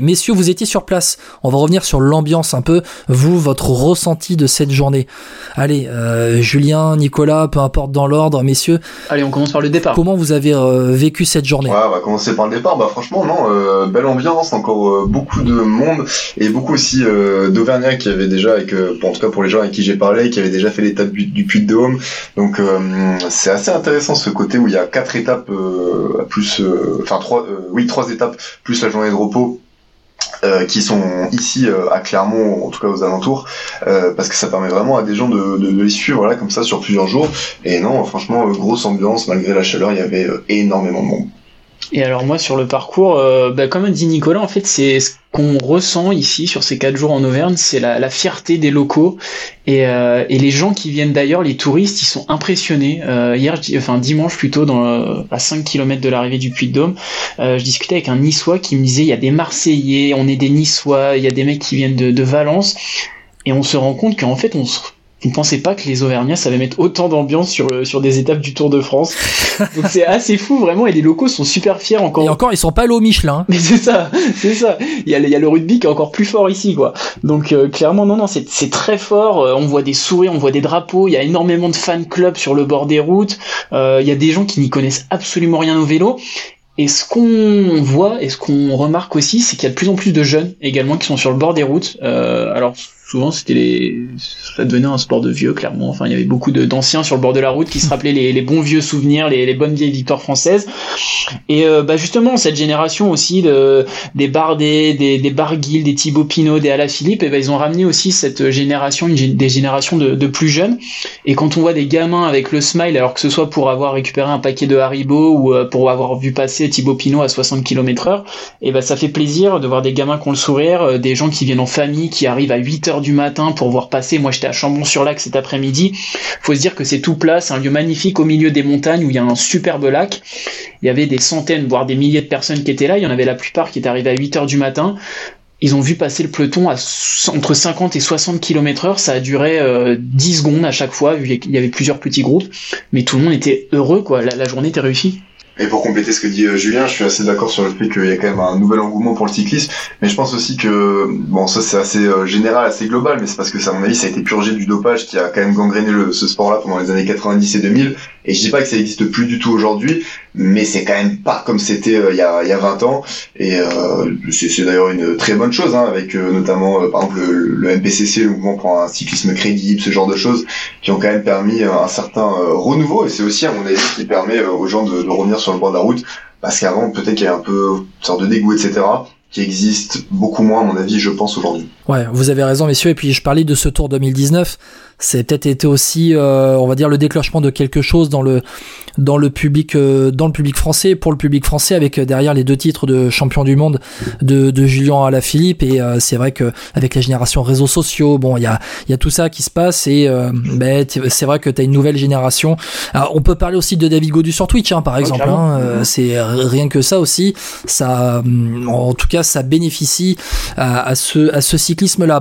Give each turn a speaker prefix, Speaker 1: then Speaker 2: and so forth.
Speaker 1: Messieurs, vous étiez sur place. On va revenir sur l'ambiance un peu. Vous, votre ressenti de cette journée. Allez, euh, Julien, Nicolas, peu importe dans l'ordre, messieurs.
Speaker 2: Allez, on commence par le départ.
Speaker 1: Comment vous avez euh, vécu cette journée?
Speaker 3: Ouais, on va commencer par le départ. Bah franchement, non, euh, belle ambiance, encore beaucoup de monde et beaucoup aussi d'Auvergnats qui avaient déjà, avec, en tout cas pour les gens avec qui j'ai parlé, qui avaient déjà fait l'étape du, du Puy de Dôme. Donc c'est assez intéressant ce côté où il y a quatre étapes plus, enfin trois, oui trois étapes plus la journée de repos euh, qui sont ici euh, à Clermont, en tout cas aux alentours, euh, parce que ça permet vraiment à des gens de, de, de les suivre voilà, comme ça sur plusieurs jours. Et non, franchement, grosse ambiance, malgré la chaleur, il y avait énormément de monde.
Speaker 2: Et alors moi sur le parcours, euh, bah, comme dit Nicolas, en fait c'est ce qu'on ressent ici sur ces quatre jours en Auvergne, c'est la, la, fierté des locaux et, euh, et les gens qui viennent d'ailleurs, les touristes, ils sont impressionnés. Euh, hier, enfin dimanche plutôt, dans, à 5 km de l'arrivée du Puy-de-Dôme, euh, je discutais avec un Niçois qui me disait il y a des Marseillais, on est des Niçois, il y a des mecs qui viennent de, de Valence et on se rend compte qu'en fait on se je ne pensais pas que les Auvergnats savaient mettre autant d'ambiance sur, euh, sur des étapes du Tour de France. Donc c'est assez fou vraiment et les locaux sont super fiers encore.
Speaker 1: Et encore ils sont pas allés au Michelin.
Speaker 2: Mais c'est ça, c'est ça. Il y, a, il y a le rugby qui est encore plus fort ici quoi. Donc euh, clairement non non c'est, c'est très fort. Euh, on voit des sourires, on voit des drapeaux. Il y a énormément de fan clubs sur le bord des routes. il y a des gens qui n'y connaissent absolument rien au vélo et ce qu'on voit et ce qu'on remarque aussi, c'est qu'il y a de plus en plus de jeunes également qui sont sur le bord des routes. Euh, alors souvent c'était les ça devenait un sport de vieux clairement. Enfin il y avait beaucoup d'anciens sur le bord de la route qui se rappelaient les, bons vieux souvenirs les, bonnes vieilles victoires françaises. Et euh, bah justement cette génération aussi de des Bardet des des Barguil des Thibaut Pinot des Alaphilippe et ben ils ont ramené aussi cette génération des générations de, plus jeunes. Et quand on voit des gamins avec le smile alors que ce soit pour avoir récupéré un paquet de Haribo ou euh, pour avoir vu passer Thibaut Pinot à 60 km heure et ben ça fait plaisir de voir des gamins qui ont le sourire euh, des gens qui viennent en famille qui arrivent à 8 heures du matin pour voir passer. Moi, j'étais à Chambon-sur-Lac cet après-midi. Faut se dire que c'est tout plat, c'est un lieu magnifique au milieu des montagnes où il y a un superbe lac. Il y avait des centaines, voire des milliers de personnes qui étaient là. Il y en avait la plupart qui étaient arrivés à 8 heures du matin. Ils ont vu passer le peloton à entre 50 et 60 km heure. Ça a duré 10 euh, secondes à chaque fois, vu qu'il y avait plusieurs petits groupes. Mais tout le monde était heureux, quoi. La journée était réussie.
Speaker 3: Et pour compléter ce que dit euh, Julien, je suis assez d'accord sur le fait qu'il y a quand même un nouvel engouement pour le cyclisme, mais je pense aussi que, bon, ça c'est assez euh, général, assez global, mais c'est parce que, ça, à mon avis, ça a été purgé du dopage qui a quand même gangréné le, ce sport-là pendant les années 90 et 2000, et je dis pas que ça existe plus du tout aujourd'hui, mais c'est quand même pas comme c'était euh, il, y a, y a 20 ans, et euh, c'est d'ailleurs une très bonne chose, hein, avec notamment, par exemple, le, le, MPCC, le mouvement pour un cyclisme crédible, ce genre de choses, qui ont quand même permis un certain renouveau, et c'est aussi, à mon avis, qui permet aux gens de, de revenir sur le bord de la route, parce qu'avant peut-être qu'il y avait un peu une sorte de dégoût, etc qui existe beaucoup moins à mon avis je pense aujourd'hui.
Speaker 1: Ouais, vous avez raison messieurs. Et puis je parlais de ce tour 2019 c'est peut-être été aussi, euh, on va dire, le déclenchement de quelque chose dans le dans le public euh, dans le public français pour le public français avec euh, derrière les deux titres de champion du monde de, de Julien Alaphilippe et c'est vrai que avec la génération réseaux sociaux, bon, il y a il y a tout ça qui se passe et ben, c'est vrai que tu as une nouvelle génération. Alors, on peut parler aussi de David Godu sur Twitch, hein, par exemple. Hein, c'est rien que ça aussi. Ça, en tout cas, ça bénéficie à, à ce à ce cyclisme là.